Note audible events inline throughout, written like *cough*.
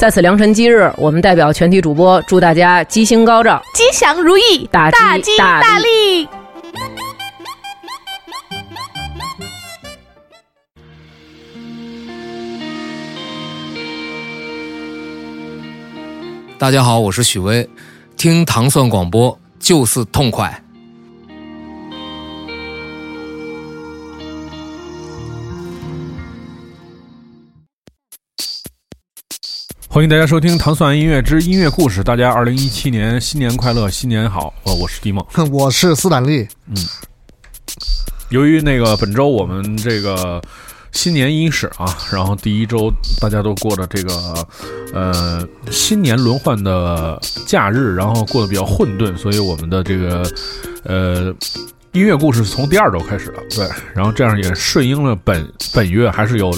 在此良辰吉日，我们代表全体主播祝大家吉星高照、吉祥如意、大吉大利。大家好，我是许巍，听糖蒜广播就是痛快。欢迎大家收听《糖蒜音乐之音乐故事》。大家二零一七年新年快乐，新年好！呃，我是迪梦，*laughs* 我是斯坦利。嗯，由于那个本周我们这个新年伊始啊，然后第一周大家都过的这个呃新年轮换的假日，然后过得比较混沌，所以我们的这个呃音乐故事从第二周开始了。对，然后这样也顺应了本本月还是有。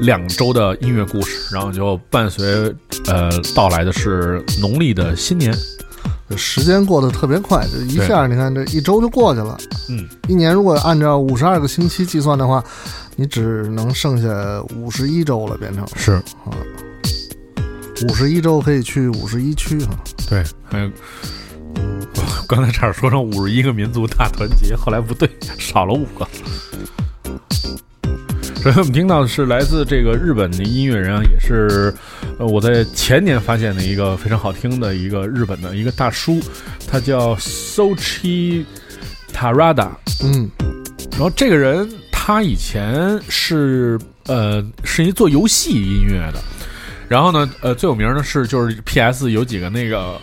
两周的音乐故事，然后就伴随呃到来的是农历的新年，时间过得特别快，就一下你看这一周就过去了。嗯，一年如果按照五十二个星期计算的话，你只能剩下五十一周了，变成是啊，五十一周可以去五十一区哈。对，还有 *laughs* 刚才差点说成五十一个民族大团结，后来不对，少了五个。首先，我们听到的是来自这个日本的音乐人啊，也是呃我在前年发现的一个非常好听的一个日本的一个大叔，他叫 Sochi Tarada。嗯，然后这个人他以前是呃是一做游戏音乐的，然后呢呃最有名的是就是 PS 有几个那个。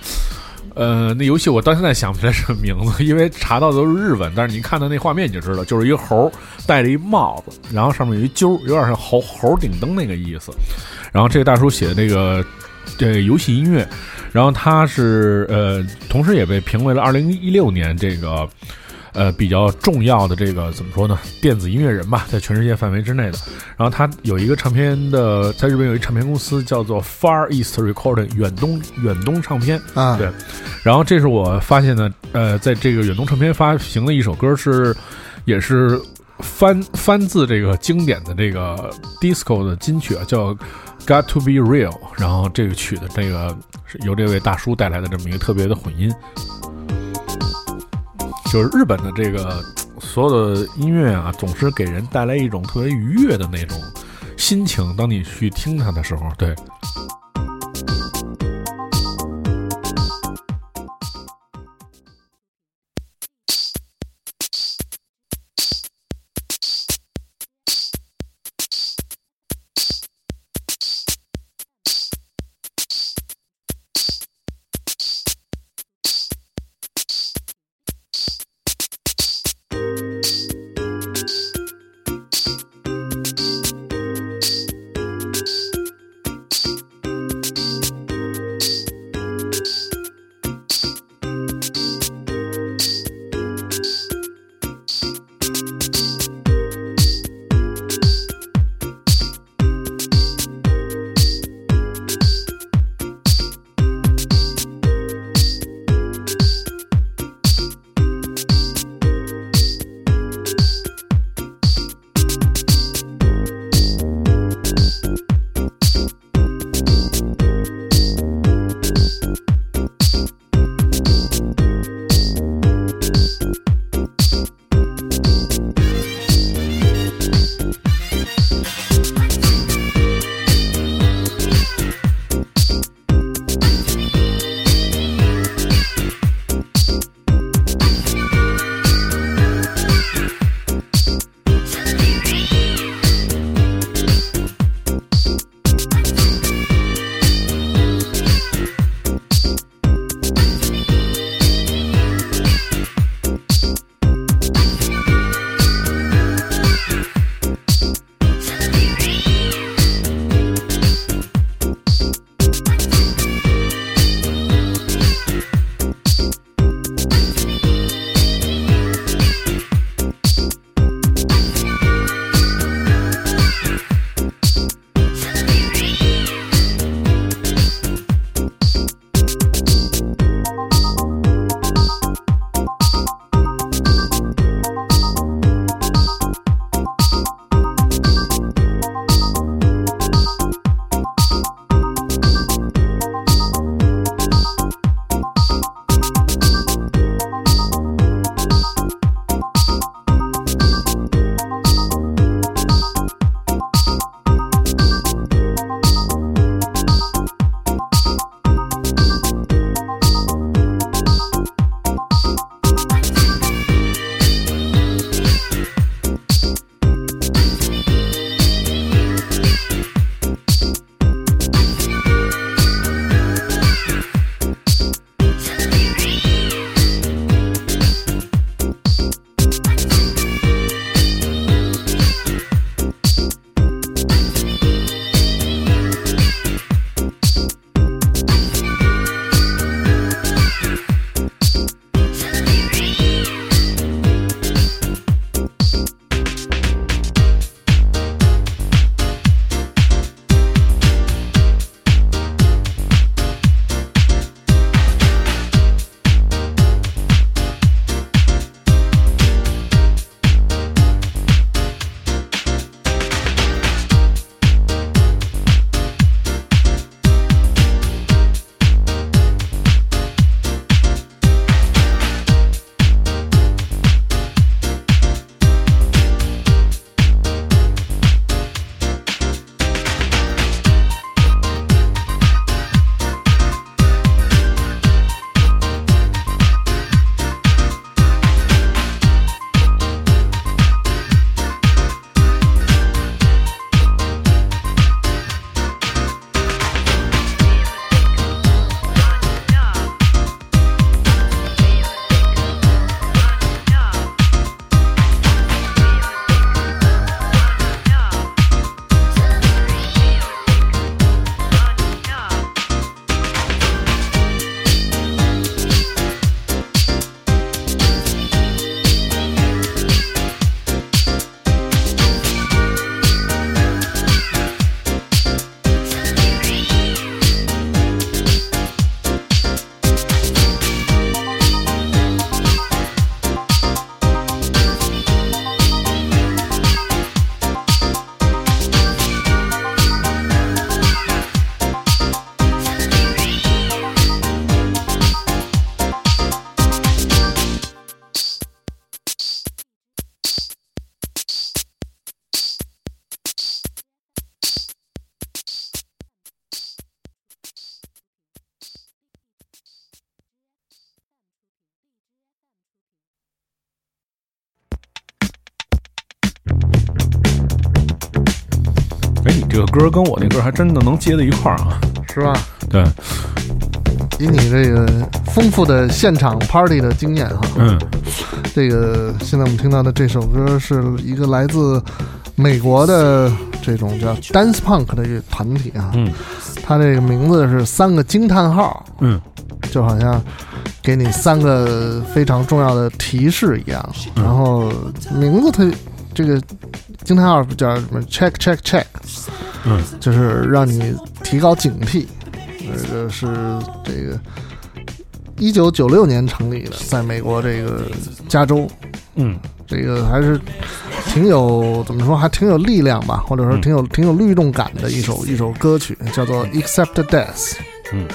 呃，那游戏我到现在想不起来什么名字，*laughs* 因为查到都是日文。但是您看到那画面你就知道，就是一个猴戴着一帽子，然后上面有一揪，有点像猴猴顶灯那个意思。然后这个大叔写的这个这游戏音乐，然后他是呃，同时也被评为了二零一六年这个。呃，比较重要的这个怎么说呢？电子音乐人吧，在全世界范围之内的。然后他有一个唱片的，在日本有一唱片公司叫做 Far East Recording 远东远东唱片啊。对。然后这是我发现的，呃，在这个远东唱片发行的一首歌是，也是翻翻自这个经典的这个 disco 的金曲啊，叫 Got to Be Real。然后这个曲的这个是由这位大叔带来的这么一个特别的混音。就是日本的这个所有的音乐啊，总是给人带来一种特别愉悦的那种心情。当你去听它的时候，对。歌跟我那歌还真的能接在一块儿啊。是吧？对，以你这个丰富的现场 party 的经验哈，嗯这个现在我们听到的这首歌是一个来自美国的这种叫 dance punk 的一个团体啊，嗯它这个名字是三个惊叹号，嗯就好像给你三个非常重要的提示一样。嗯然后名字它这个惊叹号叫什么？check check check，嗯就是让你提高警惕。这个是这个一九九六年成立的，在美国这个加州，嗯这个还是挺有怎么说，还挺有力量吧，或者说嗯挺有、挺有律动感的一首一首歌曲，叫做《Except Death》。嗯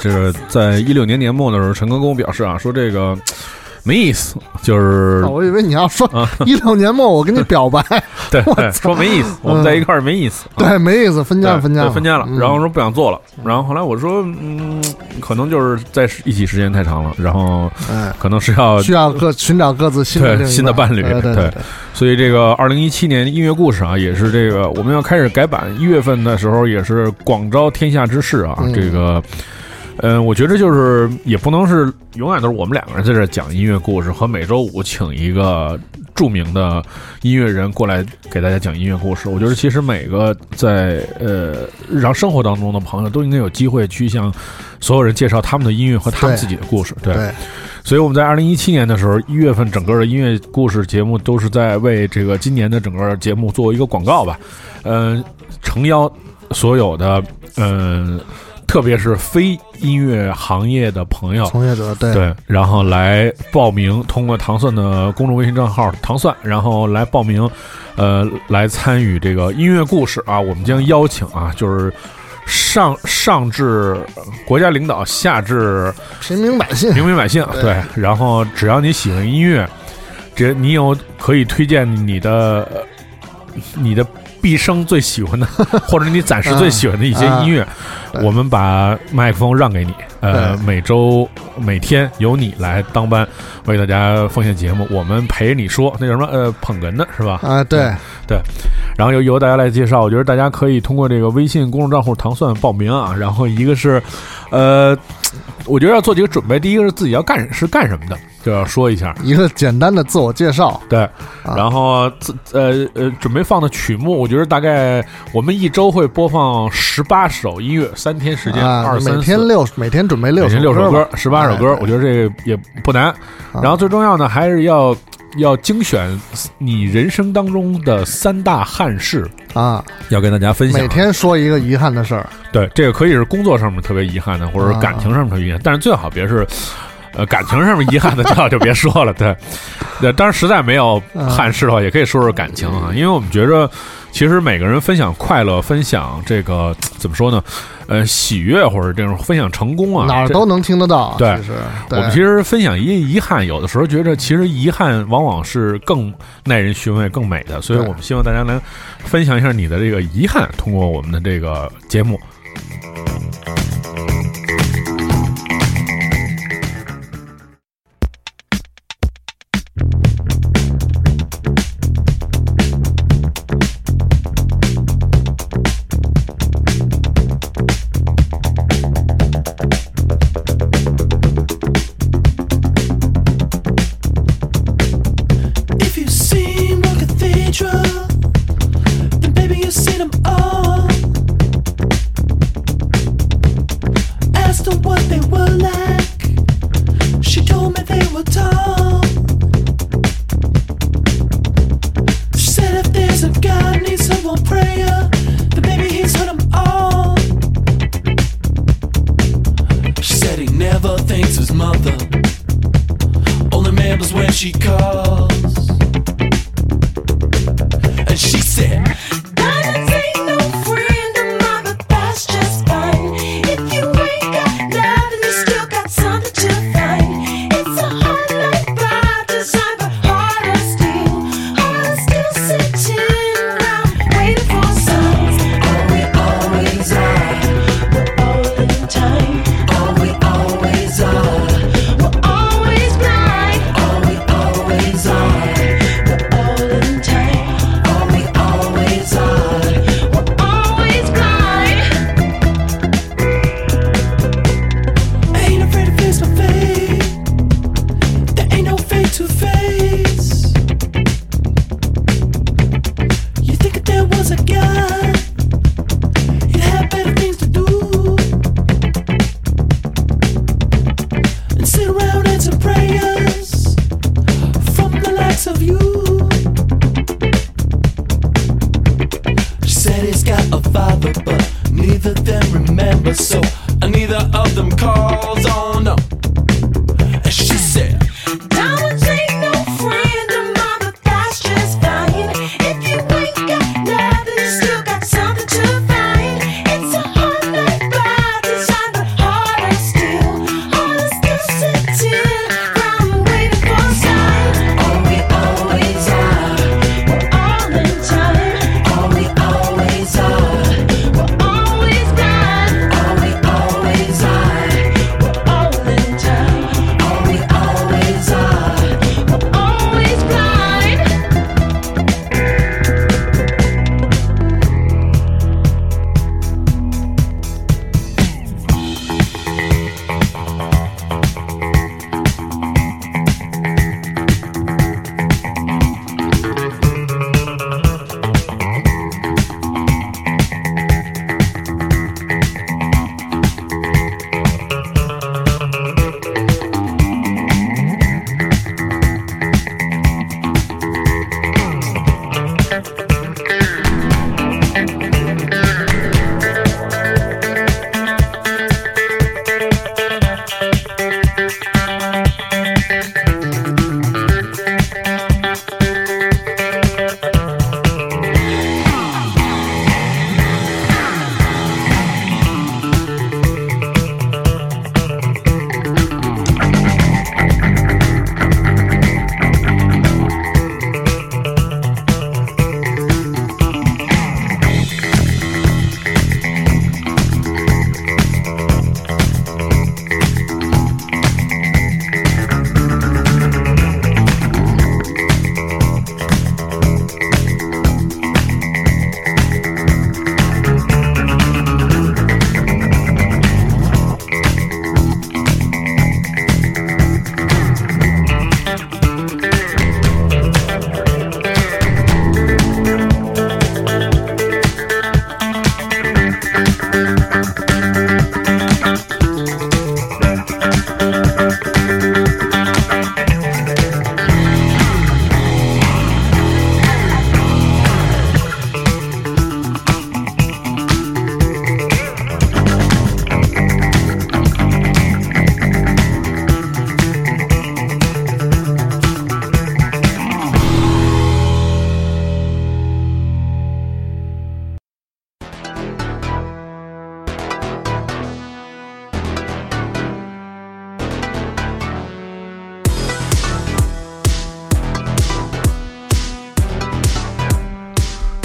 这个在一六年年末的时候，陈哥跟我表示啊，说这个没意思，就是哦，我以为你要说啊。*laughs* 一六年末我跟你表白，对 *laughs* 对，说没意思，我们在一块儿没意思。对，没意思，分家了，分家了，分家了，嗯。然后说不想做了，然后后来我说，嗯，可能就是在一起时间太长了，然后哎，可能是要需要各寻找各自新的对新的伴侣对对对所以这个二零一七年音乐故事啊，也是这个我们要开始改版，一月份的时候也是广招天下之士啊，嗯。这个。嗯，我觉得就是也不能是永远都是我们两个人在这儿讲音乐故事，和每周五请一个著名的音乐人过来给大家讲音乐故事。我觉得其实每个在呃日常生活当中的朋友都应该有机会去向所有人介绍他们的音乐和他们自己的故事。对，对，所以我们在二零一七年的时候，一月份整个的音乐故事节目都是在为这个今年的整个节目做一个广告吧。嗯、诚邀所有的嗯、特别是非音乐行业的朋友。从业者对对，然后来报名，通过糖蒜的公众微信账号“糖蒜”，然后来报名，呃，来参与这个音乐故事啊。我们将邀请啊，就是上上至国家领导，下至平民百姓，平民百姓，对对，然后只要你喜欢音乐，这你有可以推荐你的呃你的毕生最喜欢的，*laughs* 或者你暂时最喜欢的一些音乐，我们把麦克风让给你，呃，每周每天由你来当班为大家奉献节目，我们陪你说那叫什么呃捧哏的是吧？啊，对对，然后由由大家来介绍，我觉得大家可以通过这个微信公众账户“糖蒜”报名啊。然后一个是，呃，我觉得要做几个准备。第一个是自己要干是干什么的，就要说一下。一个简单的自我介绍，对，啊。然后自呃呃准备放的曲目，我觉得大概我们一周会播放十八首音乐，三天时间，啊二，三每天四。六每天准备六每天六首歌歌，十八首歌哎，我觉得这个也不难。啊。然后最重要呢还是要要精选你人生当中的三大憾事，啊，要跟大家分享。每天说一个遗憾的事儿，对，这个可以是工作上面特别遗憾的，或者是啊。感情上面特别遗憾，但是最好别是，呃，感情上面遗憾的最好就别说了。对，对，当然实在没有憾事的话，也可以说说感情啊，因为我们觉着，其实每个人分享快乐，分享这个怎么说呢？呃，喜悦或者这种分享成功啊，哪儿都能听得到。对其我们其实分享一遗憾，有的时候觉着其实遗憾往往是更耐人寻味、更美的，所以我们希望大家能分享一下你的这个遗憾，通过我们的这个节目。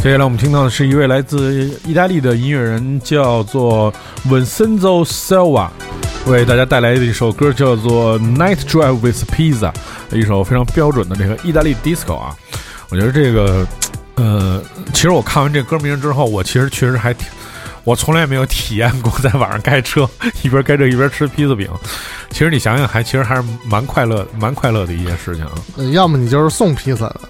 接下来我们听到的是一位来自意大利的音乐人，叫做 Vincenzo Selva，为大家带来的一首歌叫做《Night Drive with Pizza》，一首非常标准的这个意大利 disco 啊。我觉得这个，呃，其实我看完这歌名之后，我其实确实还挺，我从来没有体验过在晚上开车一边开车一边吃披萨饼。其实你想想，还其实还是蛮快乐、蛮快乐的一件事情啊。要么你就是送披萨的，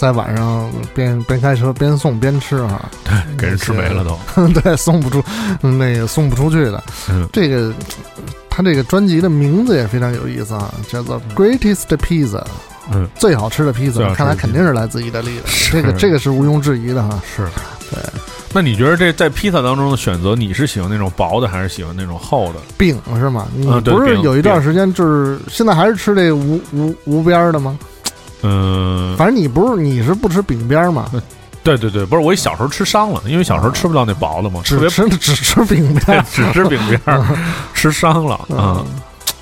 在晚上边边开车边送边吃哈，给人吃没了都。*laughs* 对，送不出，嗯那个送不出去的。嗯这个他这个专辑的名字也非常有意思啊，叫做 Greatest Pizza，嗯，最好吃的披萨，看来肯定是来自意大利的，这个这个是毋庸置疑的哈。是，对。那你觉得这在披萨当中的选择，你是喜欢那种薄的，还是喜欢那种厚的？饼是吗？你嗯不是有一段时间就是现在还是吃这无无无边儿的吗？嗯，反正你不是你是不吃饼边儿吗？对对对，不是我小时候吃伤了，因为小时候吃不到那薄的嘛，只吃只吃饼边儿，只吃饼边儿，*laughs* 吃伤了啊。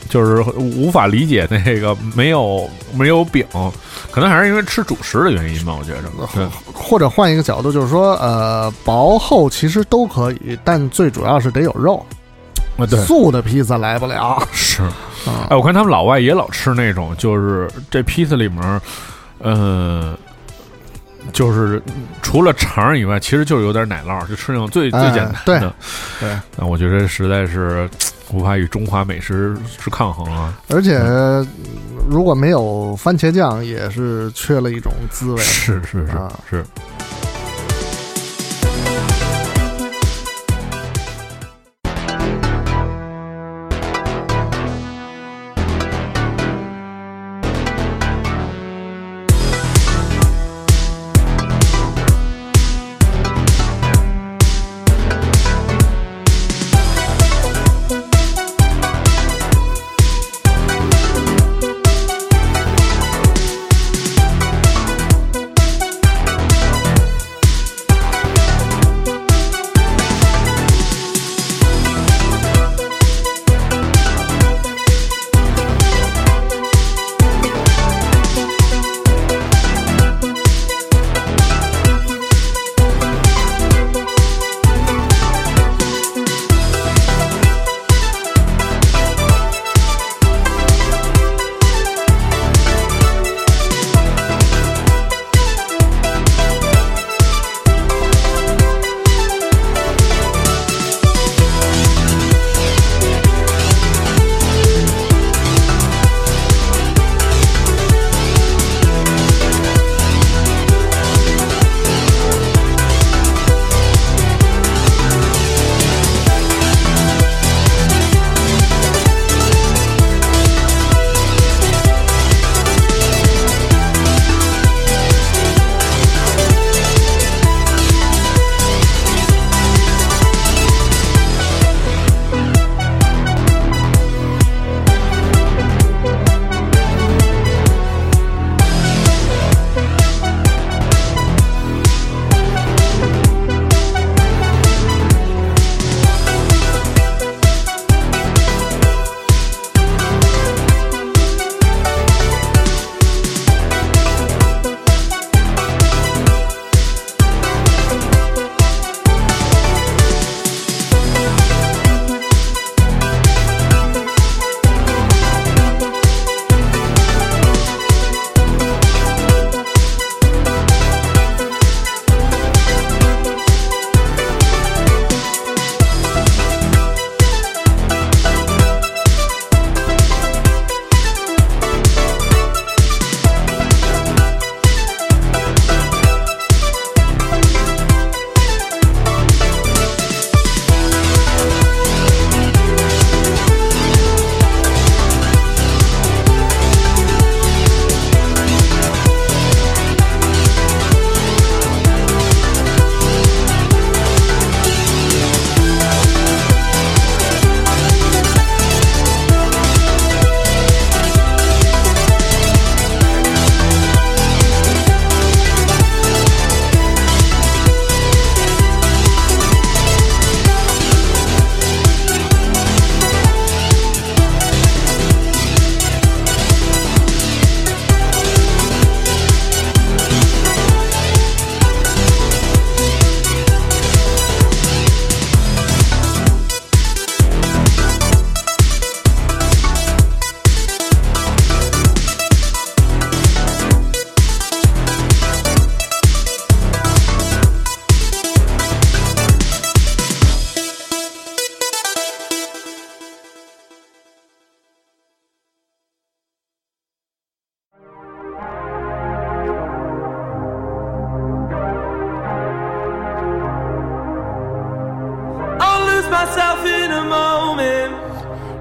就是无法理解那个没有没有饼，可能还是因为吃主食的原因吧，我觉着。对，或者换一个角度，就是说，呃，薄厚其实都可以，但最主要是得有肉。啊对，素的披萨来不了。是。*laughs* 啊哎，我看他们老外也老吃那种，就是这披萨里面，呃，就是除了肠以外，其实就是有点奶酪，就吃那种最最哎简单的。对，那我觉得实在是无法与中华美食是抗衡啊。而且如果没有番茄酱，也是缺了一种滋味。是是是啊是。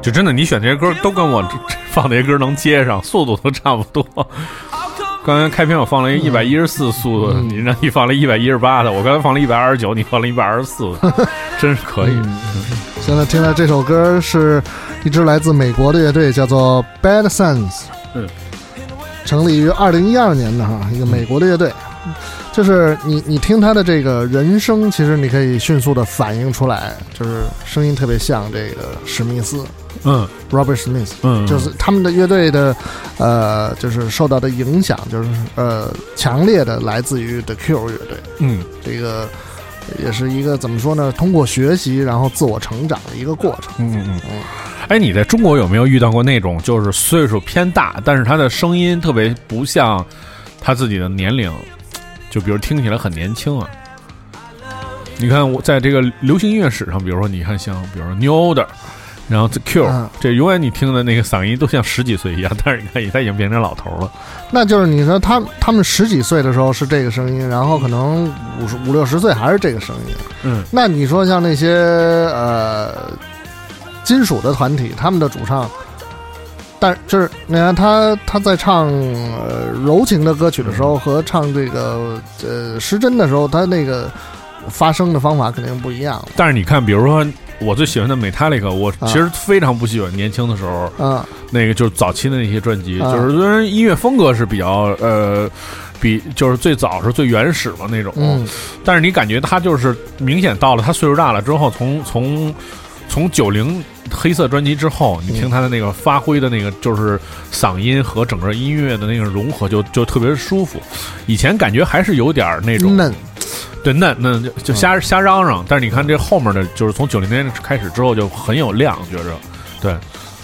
就真的你选这些歌都跟我这这 *laughs* 放这些歌能接上，速度都差不多。刚才开篇我放了一一百一十四速度，你让你放了一百一十八的，我刚才放了一百二十九，你放了一百二十四，真是可以。现在听的这首歌是一支来自美国的乐队，叫做 Bad Sons，嗯，成立于二零一二年的哈，一个美国的乐队。就是你你听他的这个人声，其实你可以迅速的反映出来，就是声音特别像这个史密斯嗯 Robert Smith，嗯，就是他们的乐队的，呃，就是受到的影响，就是呃，强烈的来自于 The Cure 乐队。嗯这个也是一个怎么说呢？通过学习然后自我成长的一个过程。嗯嗯嗯。哎，你在中国有没有遇到过那种就是岁数偏大，但是他的声音特别不像他自己的年龄，就比如听起来很年轻啊？你看我在这个流行音乐史上，比如说你看像比如说 New Order，然后 The Cure，、嗯这永远你听的那个嗓音都像十几岁一样，但是你看他已经变成老头了。那就是你说他他们十几岁的时候是这个声音，然后可能五十五六十岁还是这个声音。嗯那你说像那些呃金属的团体，他们的主唱，但就是你看他他在唱呃柔情的歌曲的时候和唱这个呃失真的时候，他那个发声的方法肯定不一样。但是你看，比如说我最喜欢的 Metallica，我其实非常不喜欢年轻的时候。嗯那个就是早期的那些专辑，啊就是虽然音乐风格是比较呃，比就是最早是最原始嘛那种，嗯但是你感觉他就是明显到了他岁数大了之后，从从从九零黑色专辑之后，你听他的那个发挥的那个就是嗓音和整个音乐的那个融合就就特别舒服，以前感觉还是有点儿那种嫩。对嫩嫩就就瞎瞎嚷嚷，但是你看这后面的就是从九零年开始之后就很有量，觉着。对。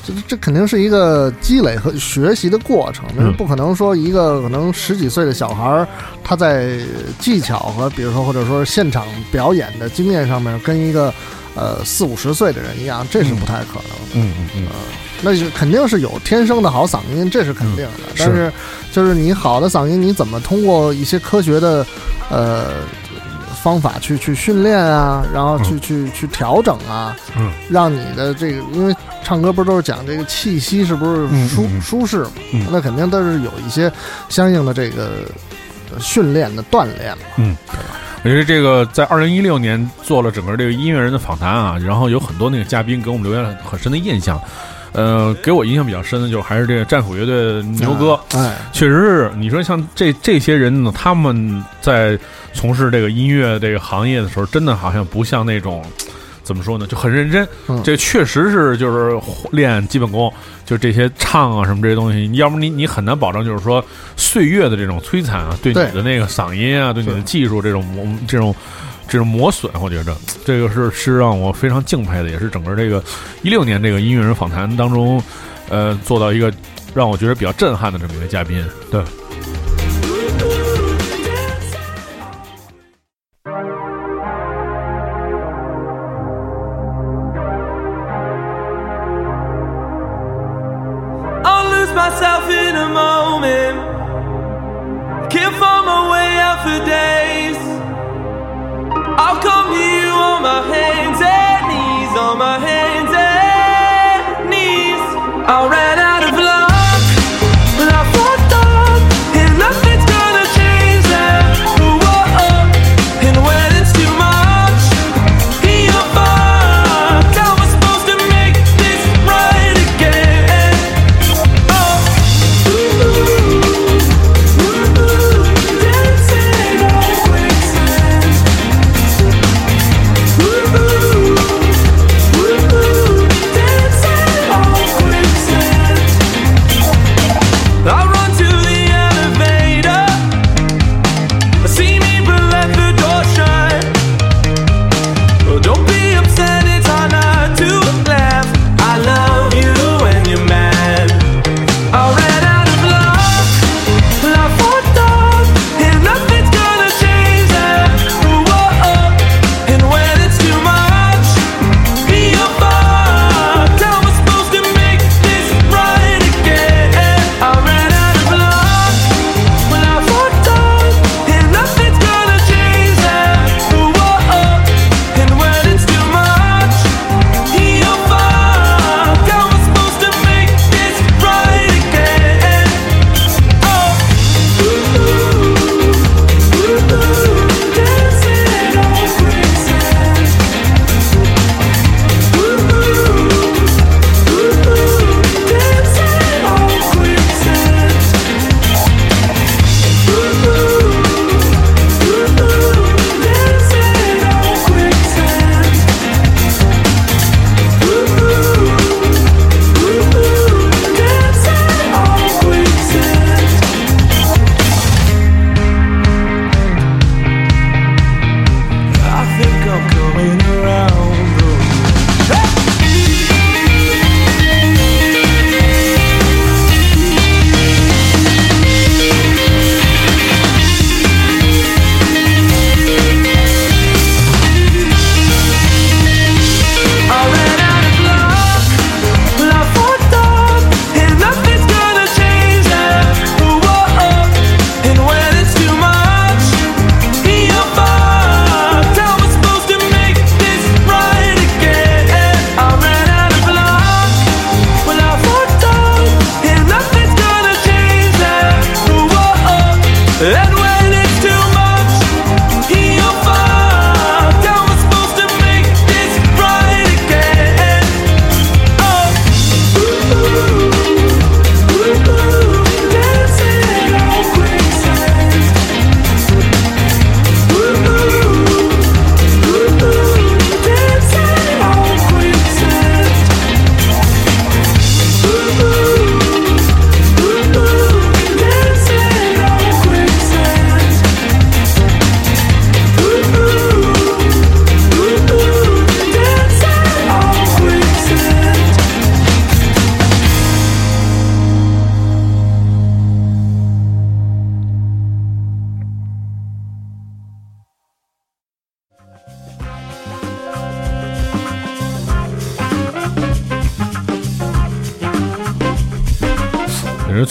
这这肯定是一个积累和学习的过程，那是嗯。不可能说一个可能十几岁的小孩儿，他在技巧和比如说或者说现场表演的经验上面跟一个呃四五十岁的人一样，这是不太可能的。嗯嗯嗯，那就肯定是有天生的好嗓音，这是肯定的。但是就是你好的嗓音，你怎么通过一些科学的呃方法去去训练啊，然后去、去去调整啊，嗯，让你的这个，因为唱歌不是都是讲这个气息是不是舒、嗯嗯嗯舒适嘛？嗯那肯定都是有一些相应的这个呃训练的锻炼嘛。我觉得这个在二零一六年做了整个这个音乐人的访谈啊，然后有很多那个嘉宾给我们留下了很深的印象。呃，给我印象比较深的就是还是这个战斧乐队牛哥，哎，确实是你说像这这些人呢，他们在从事这个音乐这个行业的时候，真的好像不像那种怎么说呢，就很认真。嗯这确实是就是练基本功，就这些唱啊什么这些东西，要不你你很难保证就是说岁月的这种摧残啊，对你的那个嗓音啊，对你的技术这种磨这种。这种磨损，我觉着这个是是让我非常敬佩的，也是整个这个一六年这个音乐人访谈当中，呃，做到一个让我觉得比较震撼的这么一位嘉宾。对，already.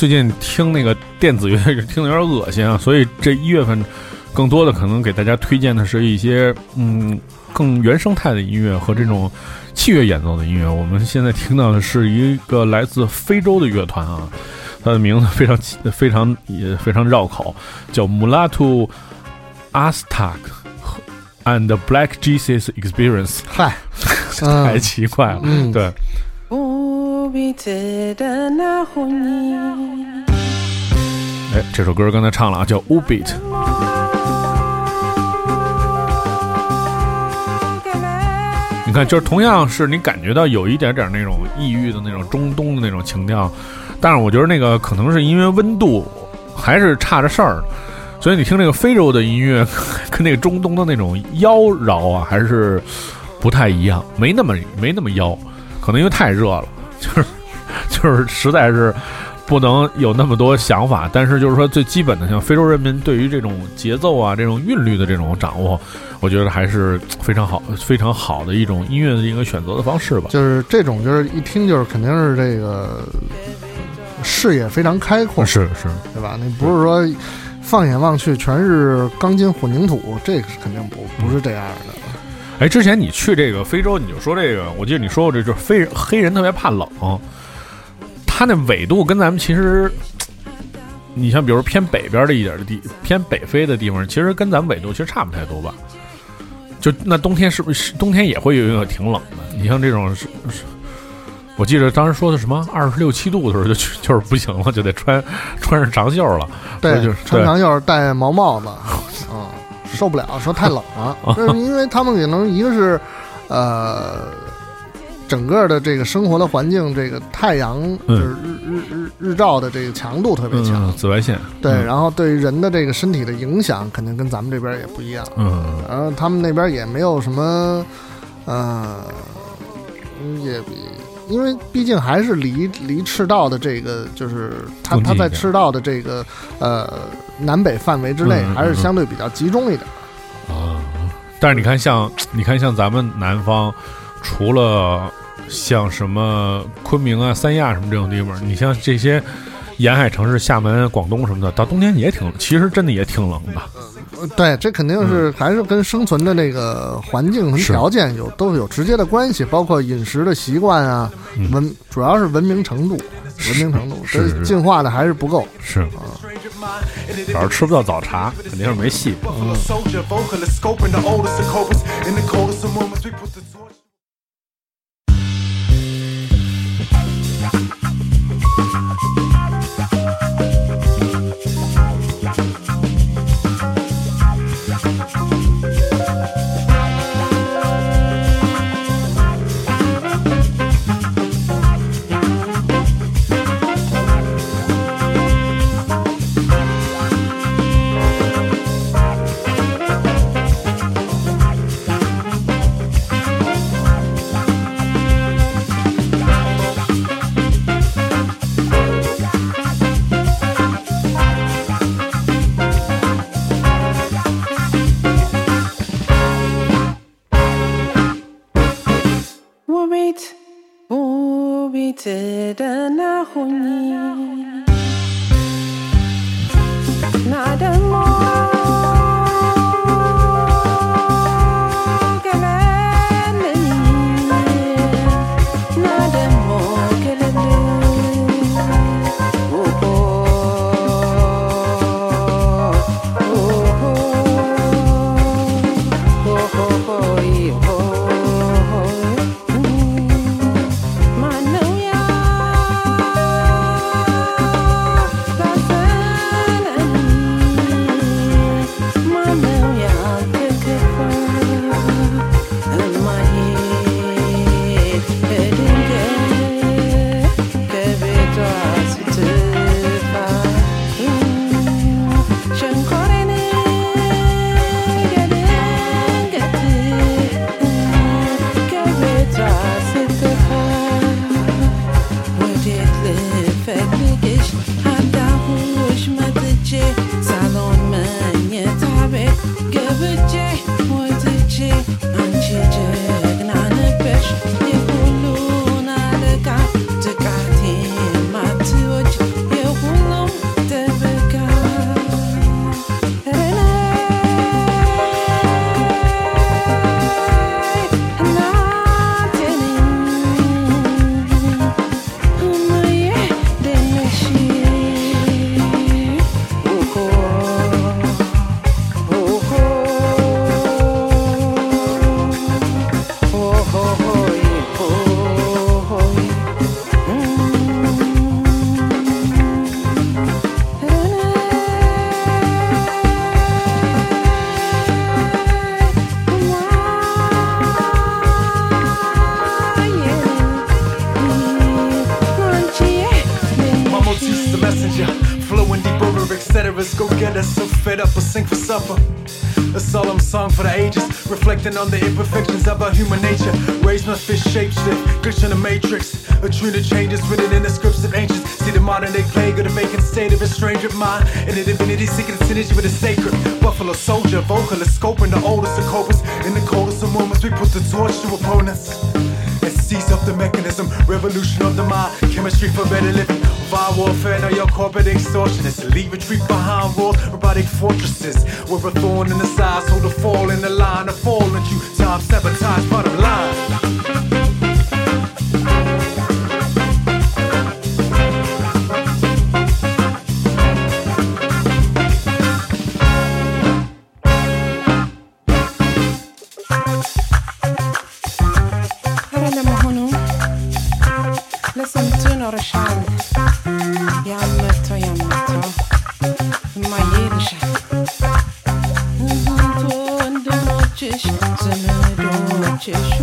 最近听那个电子乐听的有点恶心啊，所以这一月份更多的可能给大家推荐的是一些嗯更原生态的音乐和这种器乐演奏的音乐。我们现在听到的是一个来自非洲的乐团啊，它的名字非常奇非常也非常绕口，叫 Mulatu Aztec and Black Jesus Experience，嗨，太奇怪了。嗯对，哎，这首歌刚才唱了啊，叫 Ubit。你看，就是同样是你感觉到有一点点那种异域的那种中东的那种情调，但是我觉得那个可能是因为温度还是差着事儿，所以你听这个非洲的音乐跟那个中东的那种妖娆啊，还是不太一样，没那么没那么妖，可能因为太热了，就是 *laughs* 就是实在是不能有那么多想法，但是就是说最基本的，像非洲人民对于这种节奏啊、这种韵律的这种掌握，我觉得还是非常好、非常好的一种音乐的一个选择的方式吧。就是这种，就是一听就是肯定是这个视野非常开阔，是是，对吧？你不是说放眼望去全是钢筋混凝土，这个是肯定不不是这样的。哎，之前你去这个非洲，你就说这个，我记得你说过，这就是非黑人特别怕冷，他那纬度跟咱们其实，你像比如偏北边的一点的地，偏北非的地方，其实跟咱们纬度其实差不太多吧。就那冬天是不是冬天也会有有挺冷的？你像这种是是，我记得当时说的什么二十六七度的时候就就是不行了，就得穿穿上长袖了。对就是，穿长袖戴毛帽子，*laughs* 嗯，受不了，说太冷了。*laughs* 就是因为他们可能一个是，呃，整个的这个生活的环境，这个太阳就是日日日日照的这个强度特别强，嗯，紫外线，对，嗯。然后对人的这个身体的影响，肯定跟咱们这边也不一样。嗯。然后他们那边也没有什么，呃，也比，因为毕竟还是离离赤道的这个，就是它它在赤道的这个呃南北范围之内，还是相对比较集中一点。啊，但是你看像，你看像咱们南方，除了像什么昆明啊、三亚什么这种地方，你像这些沿海城市，厦门、广东什么的，到冬天也挺，其实真的也挺冷的。呃对，这肯定是还是跟生存的那个环境和条件有都有直接的关系，包括饮食的习惯啊，嗯文主要是文明程度，文明程度，这是是进化的还是不够。是，主要是吃不到早茶，肯定是没戏。空一 reflecting on the imperfections of our human nature. Raised my fish shape shift, glitch in the matrix. A tune of changes written in the scripts of ancients. See the modern day plague of the vacant state of a stranger mind. In a divinity seeking synergy with the sacred. Buffalo soldier, vocalist, scoping the oldest of copers. In the coldest of moments, we put the torch to opponents. And seize up the mechanism, revolution of the mind, chemistry for better living. Divine warfare, now your corporate extortionists. leave retreat behind walls, robotic fortresses. with a thorn in the side, so the fall in the line of falling you. Time sabotage, bottom line. Listen to Norishand. Jamy to, jamy to, majinsze. Tu do cieś, zemy do cieś.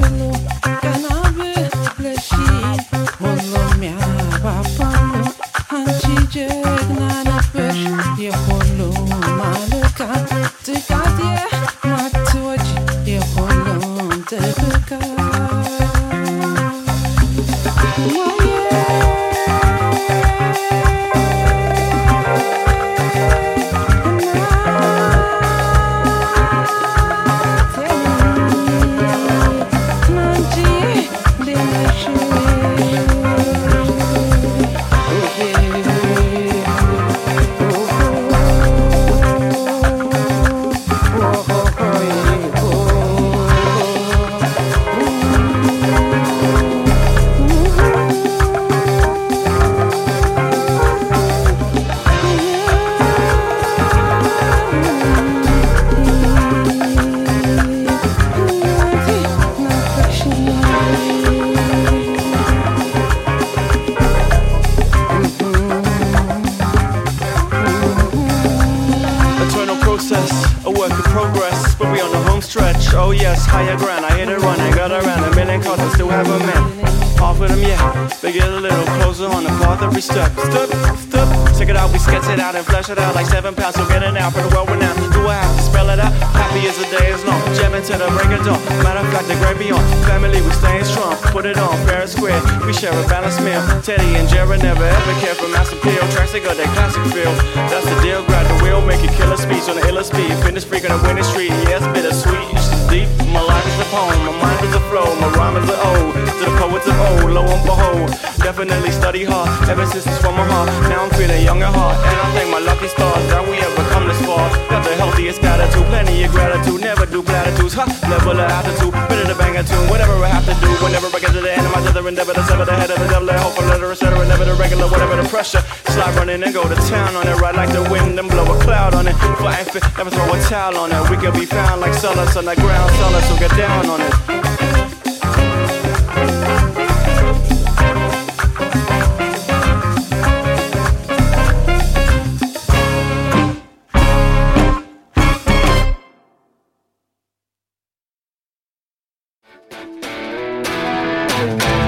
Hit it run, I got around a million calls, I still haven't met half of them yet. They get a little closer on the path every step. Step, step, check it out, we sketch it out and flesh it out like seven pounds. So get it out for the world renowned. Do I have to spell it out? Happy as the day is long, jamming to the break of dawn. Matter of fact, the great beyond. Family, we staying strong. Put it on fair and square. We share a balanced meal. Teddy and Jared never ever care for mass appeal. Tracks that got that classic feel. That's the deal. Grab the wheel, make it killer speech on the iller speed. Finish freak on the winning street. Yeah, it's bittersweet. Deep. My life is a poem. My mind is a flow. My rhyme is an ode to the poets of old. Lo and behold, definitely study hard. Ever since it's from my heart. Now I'm feeling young at heart. And I thank my lucky stars that we ever come this far. Got the healthiest attitude, plenty of gratitude. Never do platitudes. Ha, level of attitude. Better to bang a tune. Whatever I have to do. Whenever I get to the end of my tether endeavor to sever the head of the devil. I hope a letter, etc. Never the regular, whatever the pressure. Slide running and go to town on it. Ride like the wind and blow a cloud on it. Flying fit, never throw a towel on it. We could be found like solace on the ground. Solace, so get down on it.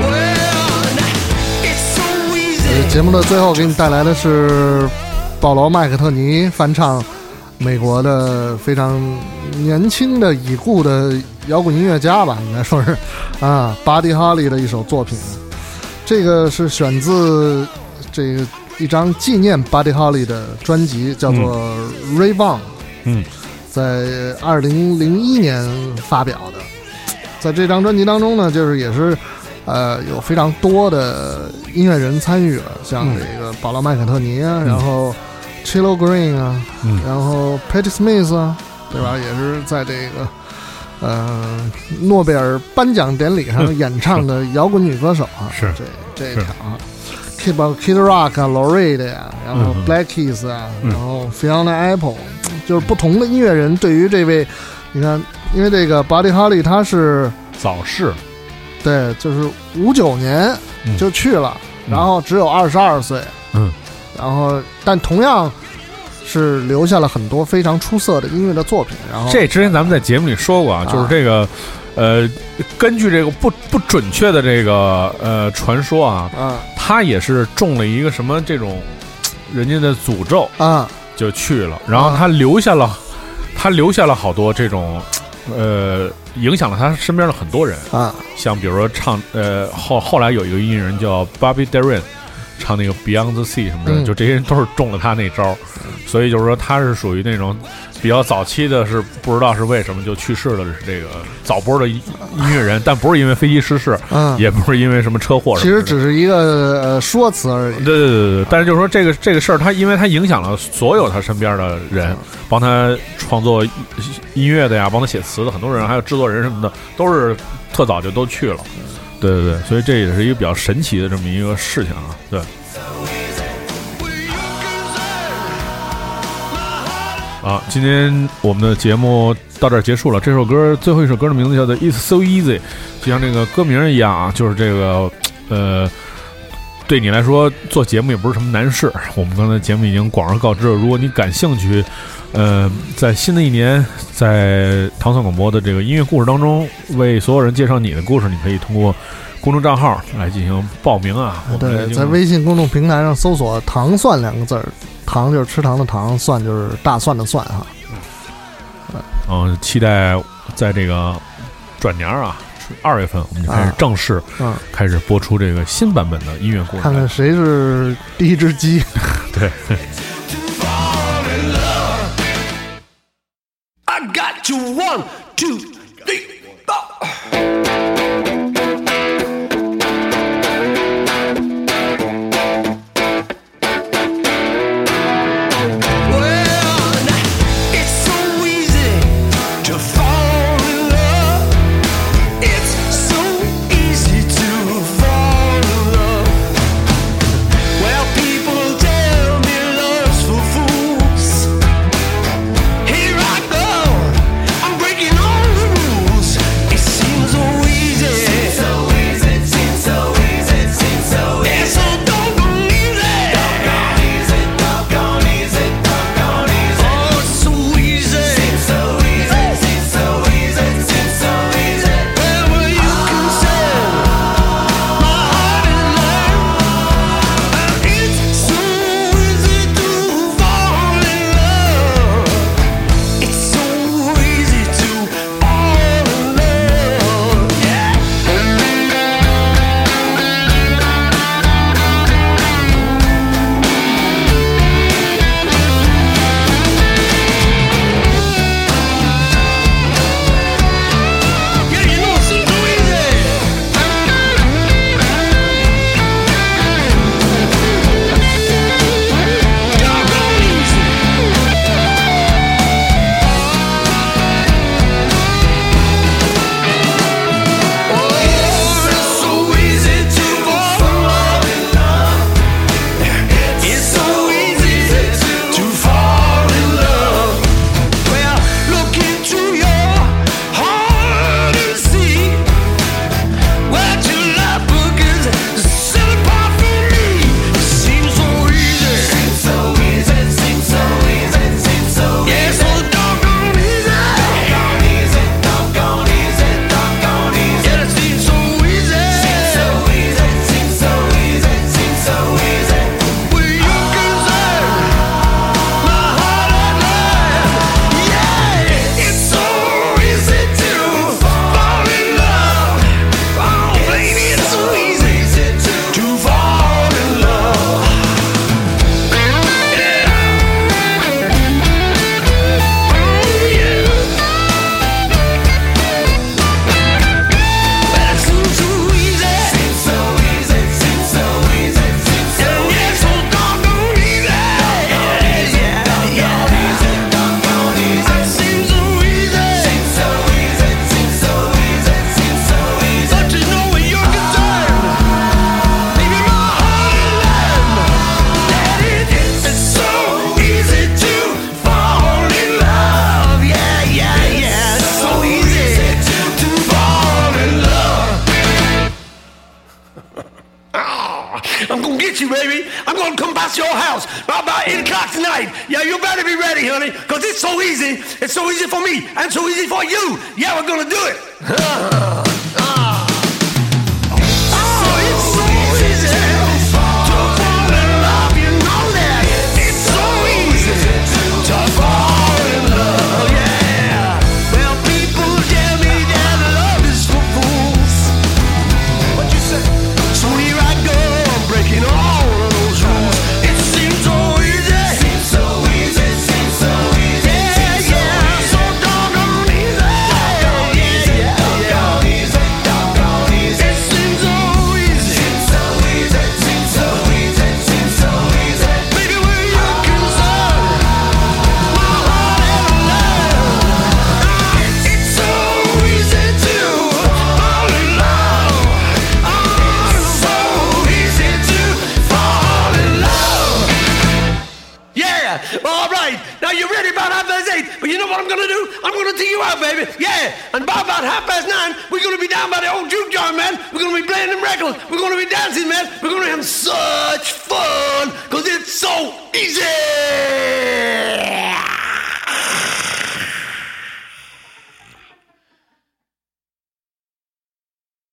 Well, 节目的最后给你带来的是保罗·麦克特尼翻唱美国的非常年轻的已故的摇滚音乐家吧，应该说是啊，Buddy Holly 的一首作品。这个是选自这个一张纪念 Buddy Holly 的专辑，叫做《Ray Vaughan》。嗯，在二零零一年发表的。在这张专辑当中呢，就是也是呃有非常多的音乐人参与了，像这个保罗·麦克特尼啊，然后 Chilo Green 啊，嗯。然后 Patti Smith 啊，对吧？也是在这个呃诺贝尔颁奖典礼上演唱的摇滚女歌手啊，是。这这一是条啊。Kid Kid Rock 啊，Lorraine 呀，然后嗯 Black Keys 啊，嗯。然后 Fiona Apple，就是不同的音乐人对于这位，你看，因为这个 Buddy Holly 他是早逝，对，就是五九年嗯。就去了，嗯。然后只有二十二岁，嗯，然后但同样是留下了很多非常出色的音乐的作品，然后这之前咱们在节目里说过啊，就是这个，呃，根据这个不不准确的这个呃传说啊，啊。他也是中了一个什么这种人家的诅咒，啊，就去了，然后他留下了，他留下了好多这种，呃，影响了他身边的很多人，啊，像比如说唱，呃，后后来有一个音乐人叫 Bobby Darin，唱那个 Beyond the Sea 什么的，嗯。就这些人都是中了他那招儿，所以就是说他是属于那种比较早期的，是不知道是为什么就去世了，是这个早播的音音乐人，但不是因为飞机失事，嗯，也不是因为什么车祸什其实只是一个呃说辞而已。对对对对对，但是就是说这个这个事儿，他因为他影响了所有他身边的人，帮他创作音乐的呀，帮他写词的很多人，还有制作人什么的，都是特早就都去了。对对对，所以这也是一个比较神奇的这么一个事情啊。对。啊，今天我们的节目到这儿结束了。这首歌最后一首歌的名字叫做《It's So Easy》，就像这个歌名一样啊，就是这个呃，对你来说做节目也不是什么难事。我们刚才节目已经广而告之了，如果你感兴趣，呃，在新的一年，在糖蒜广播的这个音乐故事当中，为所有人介绍你的故事，你可以通过公众账号来进行报名啊。我对，在微信公众平台上搜索“糖蒜”两个字儿，糖就是吃糖的糖，蒜就是大蒜的蒜哈。嗯，期待在这个转年儿啊，二月份我们就开始啊正式嗯，开始播出这个新版本的音乐故事。看看谁是第一只鸡。*laughs* 对。to one, two, three, four. I'm gonna get you, baby. I'm gonna come past your house about 8 o'clock tonight. Yeah, you better be ready, honey, because it's so easy. It's so easy for me and so easy for you. Yeah, we're gonna do it. *laughs* And by about half past nine, we're gonna be down by the old juke joint, man. We're gonna be playing them records. We're gonna be dancing, man. We're gonna have